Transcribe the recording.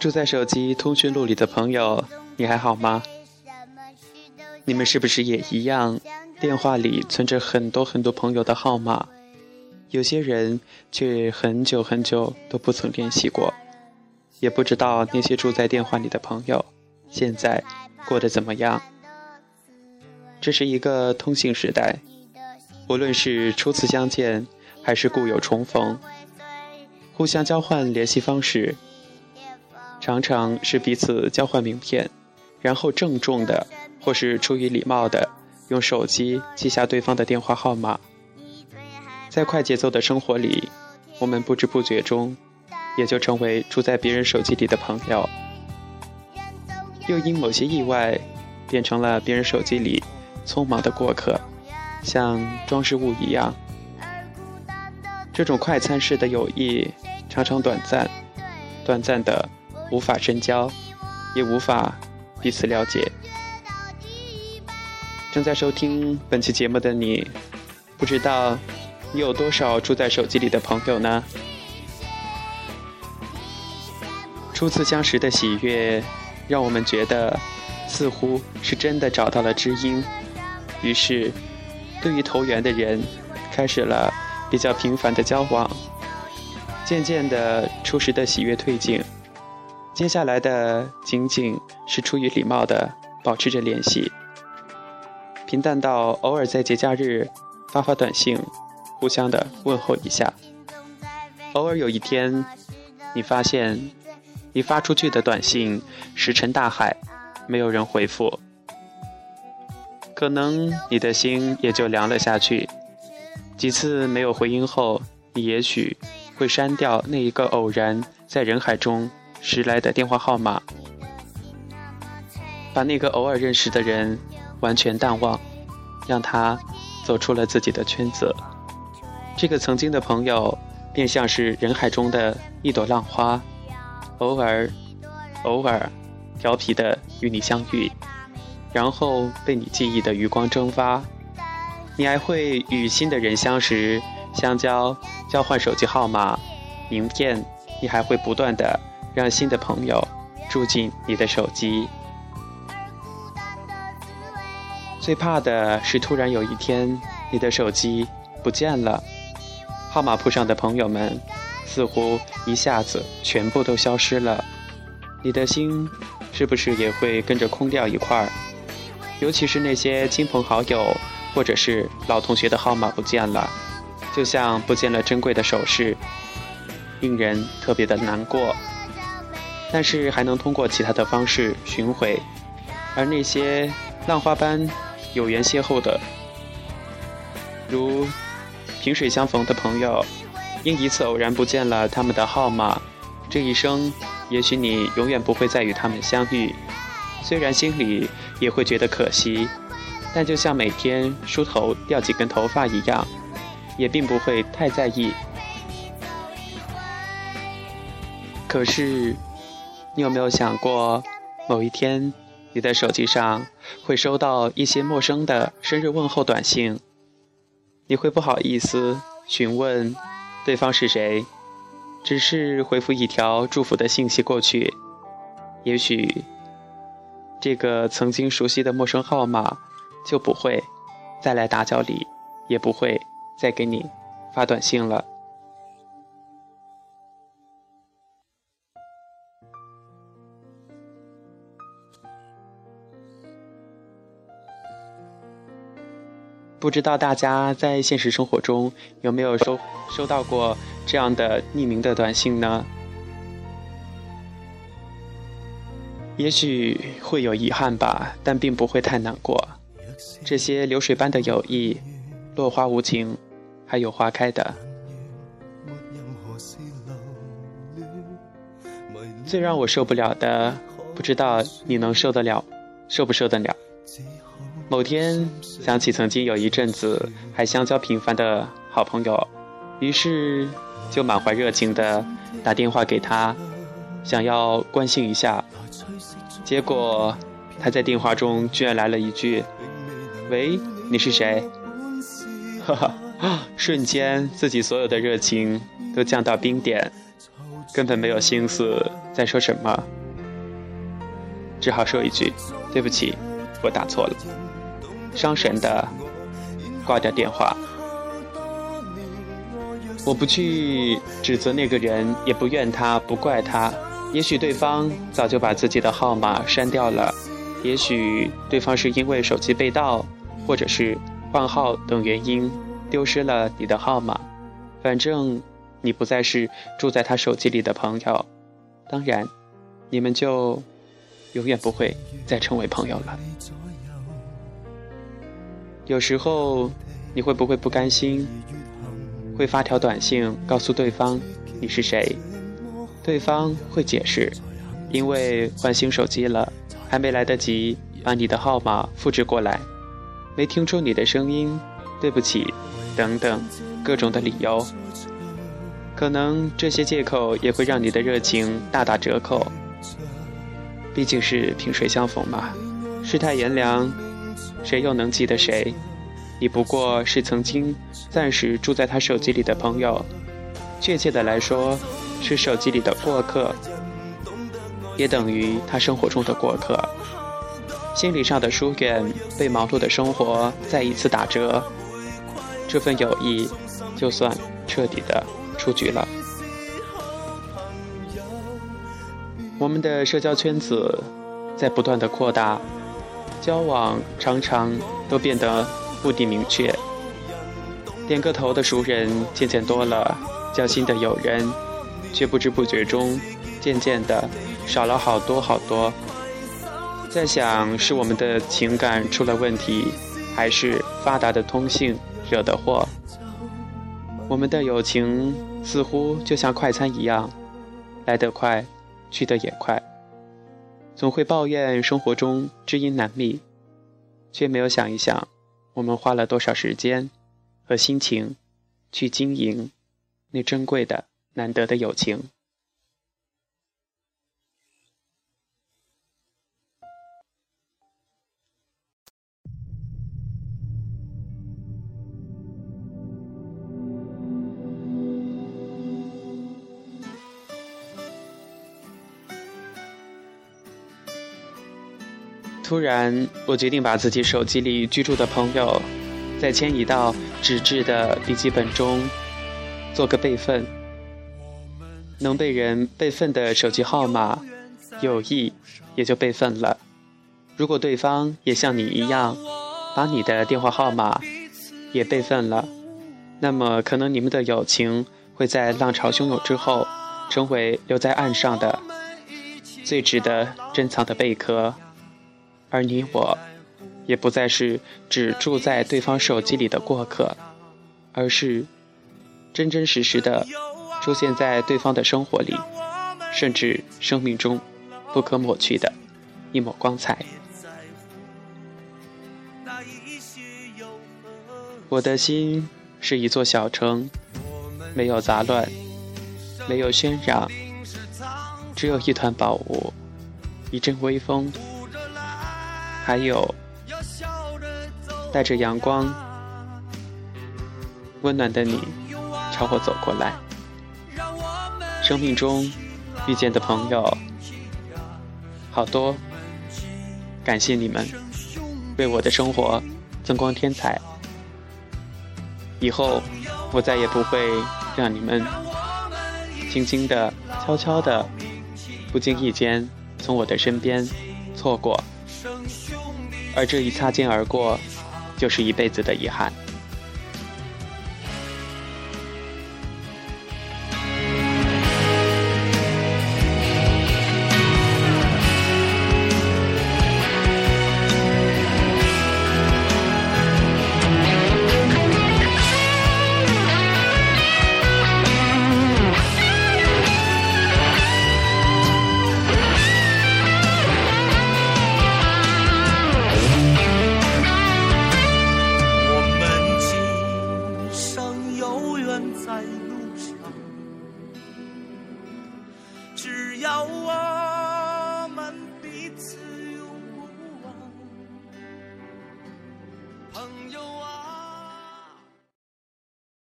住在手机通讯录里的朋友，你还好吗？你们是不是也一样？电话里存着很多很多朋友的号码，有些人却很久很久都不曾联系过，也不知道那些住在电话里的朋友现在过得怎么样。这是一个通信时代，无论是初次相见，还是故友重逢，互相交换联系方式。常常是彼此交换名片，然后郑重的，或是出于礼貌的，用手机记下对方的电话号码。在快节奏的生活里，我们不知不觉中，也就成为住在别人手机里的朋友，又因某些意外，变成了别人手机里匆忙的过客，像装饰物一样。这种快餐式的友谊，常常短暂，短暂的。无法深交，也无法彼此了解。正在收听本期节目的你，不知道你有多少住在手机里的朋友呢？初次相识的喜悦，让我们觉得似乎是真的找到了知音。于是，对于投缘的人，开始了比较频繁的交往。渐渐的，初时的喜悦褪尽。接下来的仅仅是出于礼貌的保持着联系，平淡到偶尔在节假日发发短信，互相的问候一下。偶尔有一天，你发现你发出去的短信石沉大海，没有人回复，可能你的心也就凉了下去。几次没有回音后，你也许会删掉那一个偶然在人海中。时来的电话号码，把那个偶尔认识的人完全淡忘，让他走出了自己的圈子。这个曾经的朋友，便像是人海中的一朵浪花，偶尔、偶尔调皮的与你相遇，然后被你记忆的余光蒸发。你还会与新的人相识、相交、交换手机号码、名片，你还会不断的。让新的朋友住进你的手机。最怕的是突然有一天，你的手机不见了，号码簿上的朋友们似乎一下子全部都消失了，你的心是不是也会跟着空掉一块儿？尤其是那些亲朋好友或者是老同学的号码不见了，就像不见了珍贵的首饰，令人特别的难过。但是还能通过其他的方式寻回，而那些浪花般有缘邂逅的，如萍水相逢的朋友，因一次偶然不见了他们的号码，这一生也许你永远不会再与他们相遇。虽然心里也会觉得可惜，但就像每天梳头掉几根头发一样，也并不会太在意。可是。你有没有想过，某一天，你的手机上会收到一些陌生的生日问候短信？你会不好意思询问对方是谁，只是回复一条祝福的信息过去。也许，这个曾经熟悉的陌生号码就不会再来打搅你，也不会再给你发短信了。不知道大家在现实生活中有没有收收到过这样的匿名的短信呢？也许会有遗憾吧，但并不会太难过。这些流水般的友谊，落花无情，还有花开的。最让我受不了的，不知道你能受得了，受不受得了？某天想起曾经有一阵子还相交频繁的好朋友，于是就满怀热情的打电话给他，想要关心一下。结果他在电话中居然来了一句：“喂，你是谁？” 哈哈，瞬间自己所有的热情都降到冰点。根本没有心思再说什么，只好说一句：“对不起，我打错了。”伤神的挂掉电话。我不去指责那个人，也不怨他，不怪他。也许对方早就把自己的号码删掉了，也许对方是因为手机被盗，或者是换号等原因丢失了你的号码。反正你不再是住在他手机里的朋友，当然，你们就永远不会再成为朋友了。有时候你会不会不甘心？会发条短信告诉对方你是谁，对方会解释，因为换新手机了，还没来得及把你的号码复制过来，没听出你的声音，对不起，等等各种的理由。可能这些借口也会让你的热情大打折扣。毕竟是萍水相逢嘛，世态炎凉，谁又能记得谁？你不过是曾经暂时住在他手机里的朋友，确切的来说，是手机里的过客，也等于他生活中的过客。心理上的疏远被忙碌的生活再一次打折，这份友谊就算彻底的出局了。我们的社交圈子在不断的扩大，交往常常都变得。目的明确，点个头的熟人渐渐多了，交心的友人却不知不觉中渐渐的少了好多好多。在想是我们的情感出了问题，还是发达的通信惹的祸？我们的友情似乎就像快餐一样，来得快，去得也快。总会抱怨生活中知音难觅，却没有想一想。我们花了多少时间和心情去经营那珍贵的、难得的友情？突然，我决定把自己手机里居住的朋友，再迁移到纸质的笔记本中，做个备份。能被人备份的手机号码，有意也就备份了。如果对方也像你一样，把你的电话号码也备份了，那么可能你们的友情会在浪潮汹涌之后，成为留在岸上的最值得珍藏的贝壳。而你我，也不再是只住在对方手机里的过客，而是真真实实的出现在对方的生活里，甚至生命中不可抹去的一抹光彩。我的心是一座小城，没有杂乱，没有喧嚷，只有一团宝物，一阵微风。还有带着阳光、温暖的你朝我走过来。生命中遇见的朋友好多，感谢你们为我的生活增光添彩。以后我再也不会让你们轻轻的、悄悄的、不经意间从我的身边错过。而这一擦肩而过，就是一辈子的遗憾。